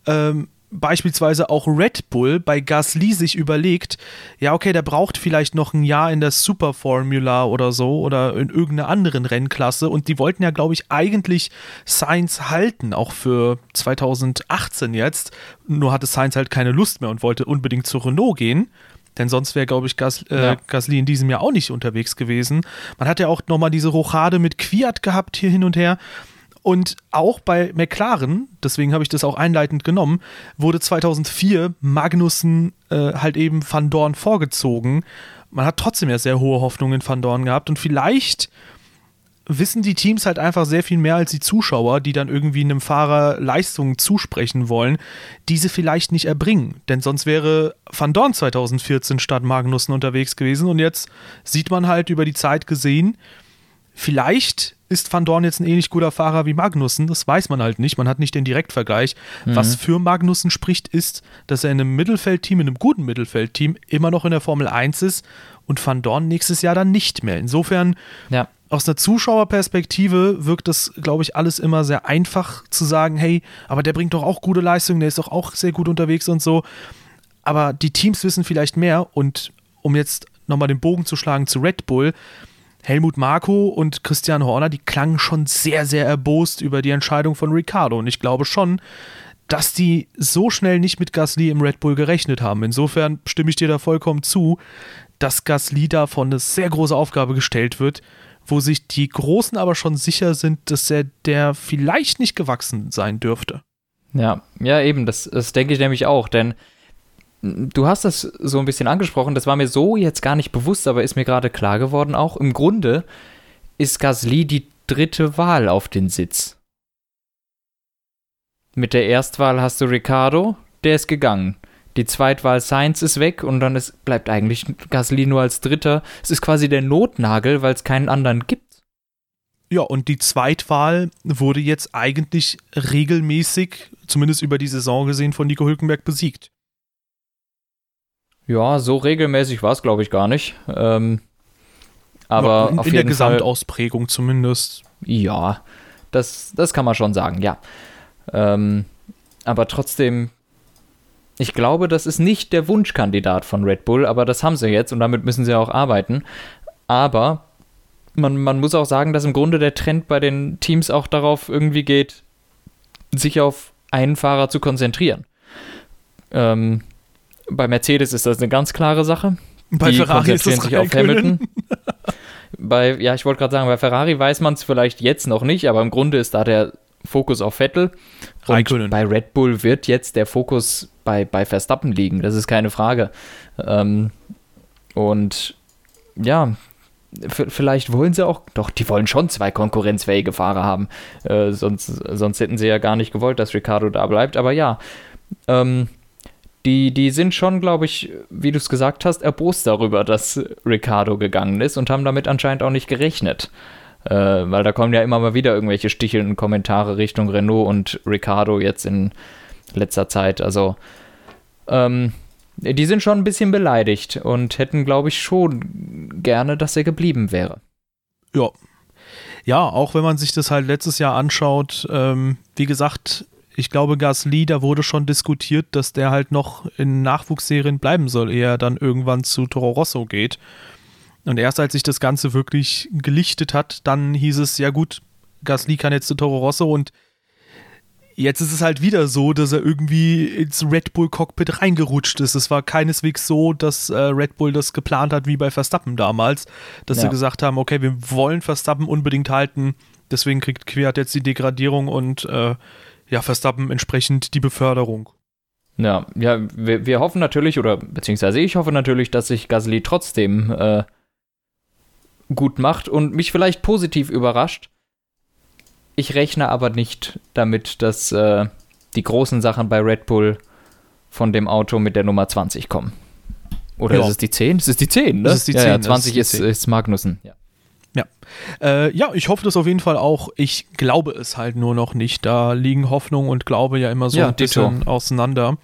ähm, beispielsweise auch Red Bull bei Gasly sich überlegt, ja, okay, der braucht vielleicht noch ein Jahr in der Super Formula oder so oder in irgendeiner anderen Rennklasse und die wollten ja, glaube ich, eigentlich Sainz halten, auch für 2018 jetzt. Nur hatte Sainz halt keine Lust mehr und wollte unbedingt zu Renault gehen. Denn sonst wäre, glaube ich, Gas, äh, ja. Gasly in diesem Jahr auch nicht unterwegs gewesen. Man hat ja auch nochmal diese Rochade mit Quiat gehabt hier hin und her. Und auch bei McLaren, deswegen habe ich das auch einleitend genommen, wurde 2004 Magnussen äh, halt eben Van Dorn vorgezogen. Man hat trotzdem ja sehr hohe Hoffnungen in Van Dorn gehabt und vielleicht wissen die Teams halt einfach sehr viel mehr als die Zuschauer, die dann irgendwie einem Fahrer Leistungen zusprechen wollen, diese vielleicht nicht erbringen. Denn sonst wäre Van Dorn 2014 statt Magnussen unterwegs gewesen und jetzt sieht man halt über die Zeit gesehen, vielleicht ist Van Dorn jetzt ein ähnlich guter Fahrer wie Magnussen, das weiß man halt nicht, man hat nicht den Direktvergleich. Mhm. Was für Magnussen spricht, ist, dass er in einem Mittelfeldteam, in einem guten Mittelfeldteam immer noch in der Formel 1 ist und Van Dorn nächstes Jahr dann nicht mehr. Insofern ja aus der Zuschauerperspektive wirkt das, glaube ich, alles immer sehr einfach zu sagen, hey, aber der bringt doch auch gute Leistungen, der ist doch auch sehr gut unterwegs und so. Aber die Teams wissen vielleicht mehr und um jetzt nochmal den Bogen zu schlagen zu Red Bull, Helmut Marko und Christian Horner, die klangen schon sehr, sehr erbost über die Entscheidung von Ricardo. Und ich glaube schon, dass die so schnell nicht mit Gasly im Red Bull gerechnet haben. Insofern stimme ich dir da vollkommen zu, dass Gasly da von eine sehr große Aufgabe gestellt wird wo sich die Großen aber schon sicher sind, dass er der vielleicht nicht gewachsen sein dürfte. Ja, ja, eben, das, das denke ich nämlich auch, denn du hast das so ein bisschen angesprochen, das war mir so jetzt gar nicht bewusst, aber ist mir gerade klar geworden auch. Im Grunde ist Gasly die dritte Wahl auf den Sitz. Mit der Erstwahl hast du Ricardo, der ist gegangen. Die Zweitwahl Sainz ist weg und dann ist, bleibt eigentlich Gasly nur als Dritter. Es ist quasi der Notnagel, weil es keinen anderen gibt. Ja, und die Zweitwahl wurde jetzt eigentlich regelmäßig, zumindest über die Saison gesehen, von Nico Hülkenberg besiegt. Ja, so regelmäßig war es, glaube ich, gar nicht. Ähm, aber Ja, in, auf in der jeden Fall, Gesamtausprägung zumindest. ja, das, das kann man schon sagen, ja. Ähm, aber trotzdem, ich glaube, das ist nicht der Wunschkandidat von Red Bull, aber das haben sie jetzt und damit müssen sie auch arbeiten. Aber man, man muss auch sagen, dass im Grunde der Trend bei den Teams auch darauf irgendwie geht, sich auf einen Fahrer zu konzentrieren. Ähm, bei Mercedes ist das eine ganz klare Sache. Bei Die Ferrari ist konzentrieren sich auf. Hamilton. Bei, ja, ich wollte gerade sagen, bei Ferrari weiß man es vielleicht jetzt noch nicht, aber im Grunde ist da der Fokus auf Vettel. Und Raikkonen. bei Red Bull wird jetzt der Fokus bei, bei Verstappen liegen, das ist keine Frage. Ähm, und ja, vielleicht wollen sie auch, doch, die wollen schon zwei konkurrenzfähige Fahrer haben. Äh, sonst, sonst hätten sie ja gar nicht gewollt, dass Ricardo da bleibt. Aber ja, ähm, die, die sind schon, glaube ich, wie du es gesagt hast, erbost darüber, dass Ricardo gegangen ist und haben damit anscheinend auch nicht gerechnet. Äh, weil da kommen ja immer mal wieder irgendwelche stichelnden Kommentare Richtung Renault und Ricardo jetzt in letzter Zeit. Also, ähm, die sind schon ein bisschen beleidigt und hätten, glaube ich, schon gerne, dass er geblieben wäre. Ja. Ja, auch wenn man sich das halt letztes Jahr anschaut, ähm, wie gesagt, ich glaube, Gasly, da wurde schon diskutiert, dass der halt noch in Nachwuchsserien bleiben soll, ehe er dann irgendwann zu Toro Rosso geht. Und erst als sich das Ganze wirklich gelichtet hat, dann hieß es, ja gut, Gasly kann jetzt zu Toro Rosso und jetzt ist es halt wieder so, dass er irgendwie ins Red Bull Cockpit reingerutscht ist. Es war keineswegs so, dass äh, Red Bull das geplant hat wie bei Verstappen damals, dass sie Ja. gesagt haben, okay, wir wollen Verstappen unbedingt halten, deswegen kriegt Quiert jetzt die Degradierung und äh, ja, Verstappen entsprechend die Beförderung. Ja, ja, wir, wir hoffen natürlich, oder beziehungsweise ich hoffe natürlich, dass sich Gasly trotzdem äh, gut macht und mich vielleicht positiv überrascht. Ich rechne aber nicht damit, dass äh, die großen Sachen bei Red Bull von dem Auto mit der Nummer 20 kommen. Oder Ja. ist es die 10? Es ist die 10, ne? Es ist die ja, 10, ja, ist 20 die ist, 10. ist Magnussen. Ja. Äh, ja, ich hoffe das auf jeden Fall auch. Ich glaube es halt nur noch nicht. Da liegen Hoffnung und Glaube ja immer so Ja, ein bisschen auseinander.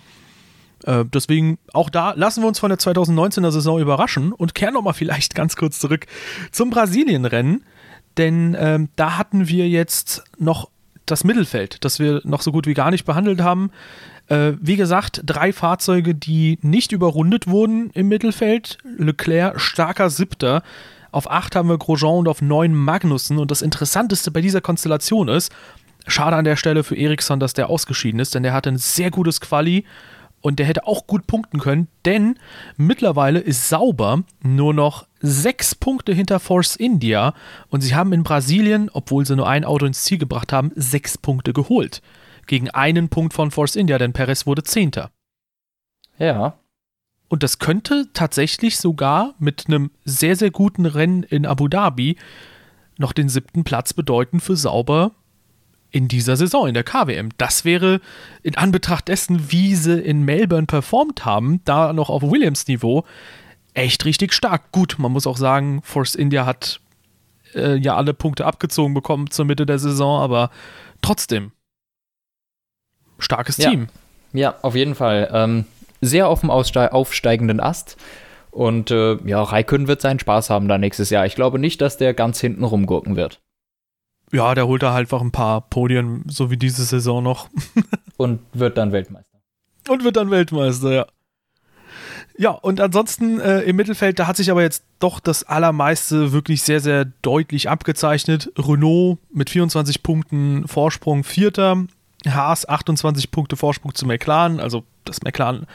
Äh, deswegen auch da lassen wir uns von der 2019er Saison überraschen und kehren nochmal vielleicht ganz kurz zurück zum Brasilien-Rennen. Denn ähm, da hatten wir jetzt noch das Mittelfeld, das wir noch so gut wie gar nicht behandelt haben. Äh, wie gesagt, drei Fahrzeuge, die nicht überrundet wurden im Mittelfeld. Leclerc starker Siebter. Auf 8 haben wir Grosjean und auf 9 Magnussen. Und das Interessanteste bei dieser Konstellation ist, schade an der Stelle für Ericsson, dass der ausgeschieden ist, denn der hatte ein sehr gutes Quali und der hätte auch gut punkten können, denn mittlerweile ist Sauber nur noch sechs Punkte hinter Force India und sie haben in Brasilien, obwohl sie nur ein Auto ins Ziel gebracht haben, sechs Punkte geholt. Gegen einen Punkt von Force India, denn Perez wurde Zehnter. ja. Und das könnte tatsächlich sogar mit einem sehr, sehr guten Rennen in Abu Dhabi noch den siebten Platz bedeuten für Sauber in dieser Saison, in der KWM. Das wäre in Anbetracht dessen, wie sie in Melbourne performt haben, da noch auf Williams-Niveau, echt richtig stark. Gut, man muss auch sagen, Force India hat äh, ja alle Punkte abgezogen bekommen zur Mitte der Saison, aber trotzdem. Starkes Ja. Team. Ja, auf jeden Fall. Ähm, sehr auf dem Ausste aufsteigenden Ast. Und äh, ja, Raikön wird seinen Spaß haben da nächstes Jahr. Ich glaube nicht, dass der ganz hinten rumgurken wird. Ja, der holt da halt einfach ein paar Podien, so wie diese Saison noch. Und wird dann Weltmeister. Und wird dann Weltmeister, ja. Ja, und ansonsten äh, im Mittelfeld, da hat sich aber jetzt doch das Allermeiste wirklich sehr, sehr deutlich abgezeichnet. Renault mit 24 Punkten Vorsprung Vierter, Haas 28 Punkte Vorsprung zu McLaren, also dass McLaren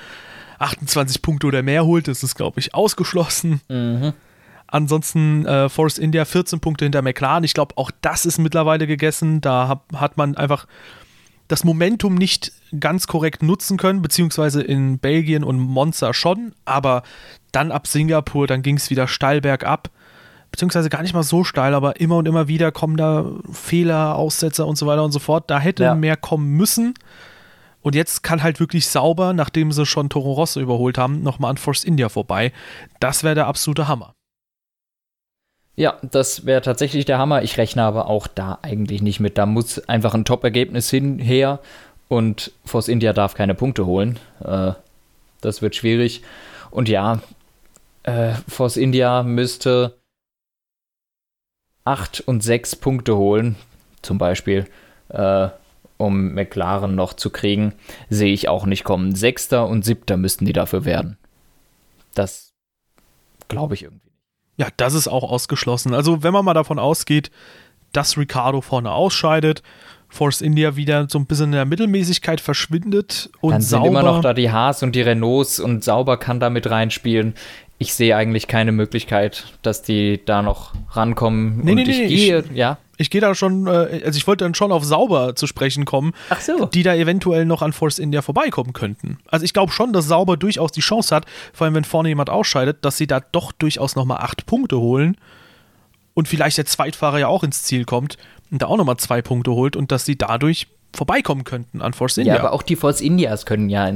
28 Punkte oder mehr holt, das ist, glaube ich, ausgeschlossen. Mhm. Ansonsten äh, Force India 14 Punkte hinter McLaren. Ich glaube, auch das ist mittlerweile gegessen. Da hab, hat man einfach das Momentum nicht ganz korrekt nutzen können, beziehungsweise in Belgien und Monza schon, aber dann ab Singapur, dann ging es wieder steil bergab, beziehungsweise gar nicht mal so steil, aber immer und immer wieder kommen da Fehler, Aussetzer und so weiter und so fort. Da hätte Ja. mehr kommen müssen. Und jetzt kann halt wirklich sauber, nachdem sie schon Toro Rosso überholt haben, nochmal an Force India vorbei. Das wäre der absolute Hammer. Ja, das wäre tatsächlich der Hammer. Ich rechne aber auch da eigentlich nicht mit. Da muss einfach ein Top-Ergebnis hinher und Force India darf keine Punkte holen. Äh, das wird schwierig. Und ja, äh, Force India müsste 8 und 6 Punkte holen, zum Beispiel, äh, um McLaren noch zu kriegen, sehe ich auch nicht kommen. Sechster und Siebter müssten die dafür werden. Das glaube ich irgendwie. Ja, das ist auch ausgeschlossen. Also, wenn man mal davon ausgeht, dass Ricardo vorne ausscheidet, Force India wieder so ein bisschen in der Mittelmäßigkeit verschwindet und Dann sind sauber. immer noch da die Haas und die Renaults und sauber kann da mit reinspielen. Ich sehe eigentlich keine Möglichkeit, dass die da noch rankommen. Nee, und nee, nee, ich gehe, ja. Ich gehe da schon, äh, also ich wollte dann schon auf sauber zu sprechen kommen, Ach so. die da eventuell noch an Force India vorbeikommen könnten. Also ich glaube schon, dass sauber durchaus die Chance hat, vor allem wenn vorne jemand ausscheidet, dass sie da doch durchaus nochmal acht Punkte holen und vielleicht der Zweitfahrer ja auch ins Ziel kommt und da auch nochmal zwei Punkte holt und dass sie dadurch vorbeikommen könnten an Force India. Ja, aber auch die Force Indias können ja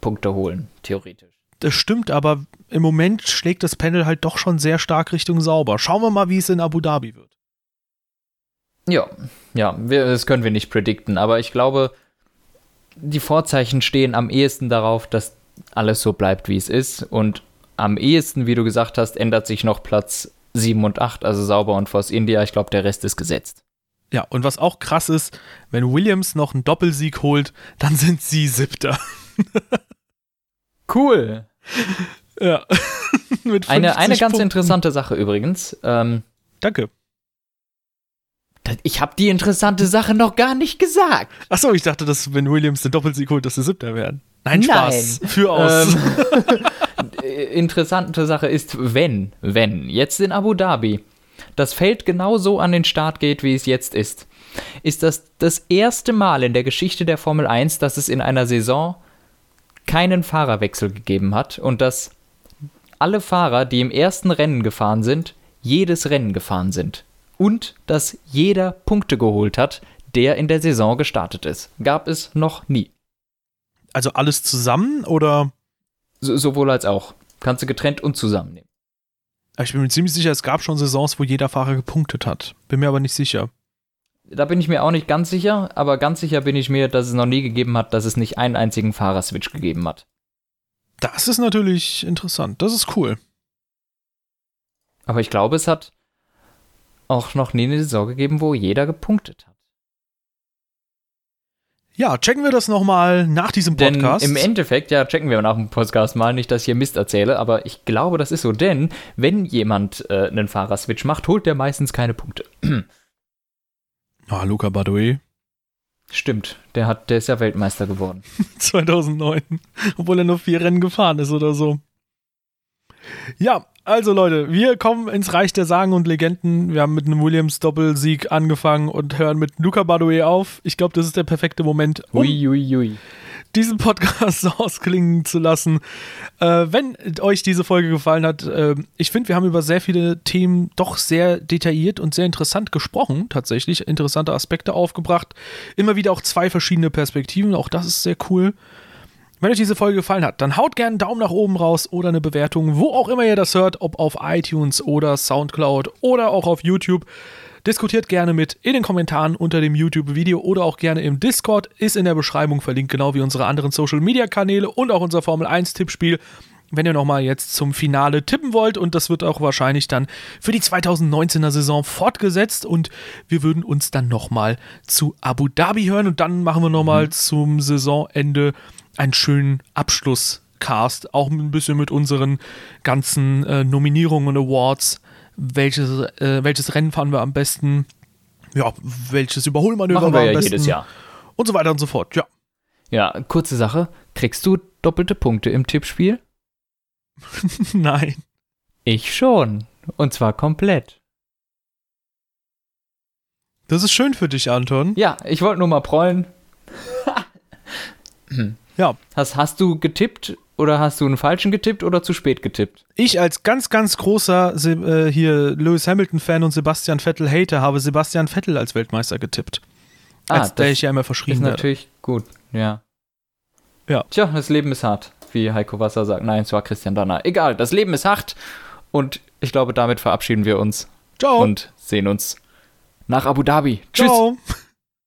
Punkte holen, theoretisch. Das stimmt, aber im Moment schlägt das Panel halt doch schon sehr stark Richtung sauber. Schauen wir mal, wie es in Abu Dhabi wird. Ja, ja, wir, das können wir nicht predikten, aber ich glaube, die Vorzeichen stehen am ehesten darauf, dass alles so bleibt, wie es ist. Und am ehesten, wie du gesagt hast, ändert sich noch Platz 7 und 8, also Sauber und Force India. Ich glaube, der Rest ist gesetzt. Ja, und was auch krass ist, wenn Williams noch einen Doppelsieg holt, dann sind sie Siebter. Cool. Ja. Eine, 50 eine ganz Punkten. interessante Sache übrigens. Ähm, Danke. Ich habe die interessante Sache noch gar nicht gesagt. Achso, ich dachte, dass wenn Williams den Doppelsieg holt, dass sie Siebter werden. Nein, Nein. Spaß. Für aus. Ähm, äh, interessante Sache ist, wenn, wenn, jetzt in Abu Dhabi das Feld genau so an den Start geht, wie es jetzt ist, ist das das erste Mal in der Geschichte der Formel 1, dass es in einer Saison keinen Fahrerwechsel gegeben hat und dass alle Fahrer, die im ersten Rennen gefahren sind, jedes Rennen gefahren sind. Und dass jeder Punkte geholt hat, der in der Saison gestartet ist. Gab es noch nie. Also alles zusammen oder? So, sowohl als auch. Kannst du getrennt und zusammennehmen. Ich bin mir ziemlich sicher, es gab schon Saisons, wo jeder Fahrer gepunktet hat. Bin mir aber nicht sicher. Da bin ich mir auch nicht ganz sicher, aber ganz sicher bin ich mir, dass es noch nie gegeben hat, dass es nicht einen einzigen Fahrerswitch gegeben hat. Das ist natürlich interessant. Das ist cool. Aber ich glaube, es hat auch noch nie eine Saison gegeben, wo jeder gepunktet hat. Ja, checken wir das nochmal nach diesem Denn Podcast. im Endeffekt, ja, checken wir nach dem Podcast mal, nicht, dass ich hier Mist erzähle, aber ich glaube, das ist so, denn wenn jemand äh, einen Fahrerswitch macht, holt der meistens keine Punkte. Ah, Luca Badoe. Stimmt, der hat, der ist ja Weltmeister geworden. 2009. Obwohl er nur vier Rennen gefahren ist oder so. Ja, also Leute, wir kommen ins Reich der Sagen und Legenden. Wir haben mit einem Williams-Doppelsieg angefangen und hören mit Luca Badoe auf. Ich glaube, das ist der perfekte Moment, um Ui, ui, ui. diesen Podcast ausklingen zu lassen. Äh, wenn euch diese Folge gefallen hat, äh, ich finde, wir haben über sehr viele Themen doch sehr detailliert und sehr interessant gesprochen, tatsächlich. Interessante Aspekte aufgebracht. Immer wieder auch zwei verschiedene Perspektiven, auch das ist sehr cool. Wenn euch diese Folge gefallen hat, dann haut gerne einen Daumen nach oben raus oder eine Bewertung, wo auch immer ihr das hört, ob auf iTunes oder Soundcloud oder auch auf YouTube. Diskutiert gerne mit in den Kommentaren unter dem YouTube-Video oder auch gerne im Discord. Ist in der Beschreibung verlinkt, genau wie unsere anderen Social-Media-Kanäle und auch unser Formel 1-Tippspiel. Wenn ihr nochmal jetzt zum Finale tippen wollt und das wird auch wahrscheinlich dann für die 2019er Saison fortgesetzt und wir würden uns dann nochmal zu Abu Dhabi hören und dann machen wir nochmal zum Saisonende einen schönen Abschlusscast, auch ein bisschen mit unseren ganzen äh, Nominierungen und Awards. Welches, äh, welches Rennen fahren wir am besten? Ja, welches Überholmanöver Machen war wir am ja besten? jedes Jahr. Und so weiter und so fort. Ja. Ja, kurze Sache. Kriegst du doppelte Punkte im Tippspiel? Nein. Ich schon. Und zwar komplett. Das ist schön für dich, Anton. Ja, ich wollte nur mal prollen. Ja. Hast, hast du getippt oder hast du einen falschen getippt oder zu spät getippt? Ich als ganz, ganz großer äh, hier Lewis Hamilton-Fan und Sebastian Vettel-Hater habe Sebastian Vettel als Weltmeister getippt. als der Ah, ich ja immer ist verschrieben werde. natürlich gut, ja. Ja. Tja, das Leben ist hart, wie Heiko Wasser sagt. Nein, es war Christian Danner. Egal, das Leben ist hart und ich glaube, damit verabschieden wir uns Ciao. und sehen uns nach Abu Dhabi. Tschüss. Ciao.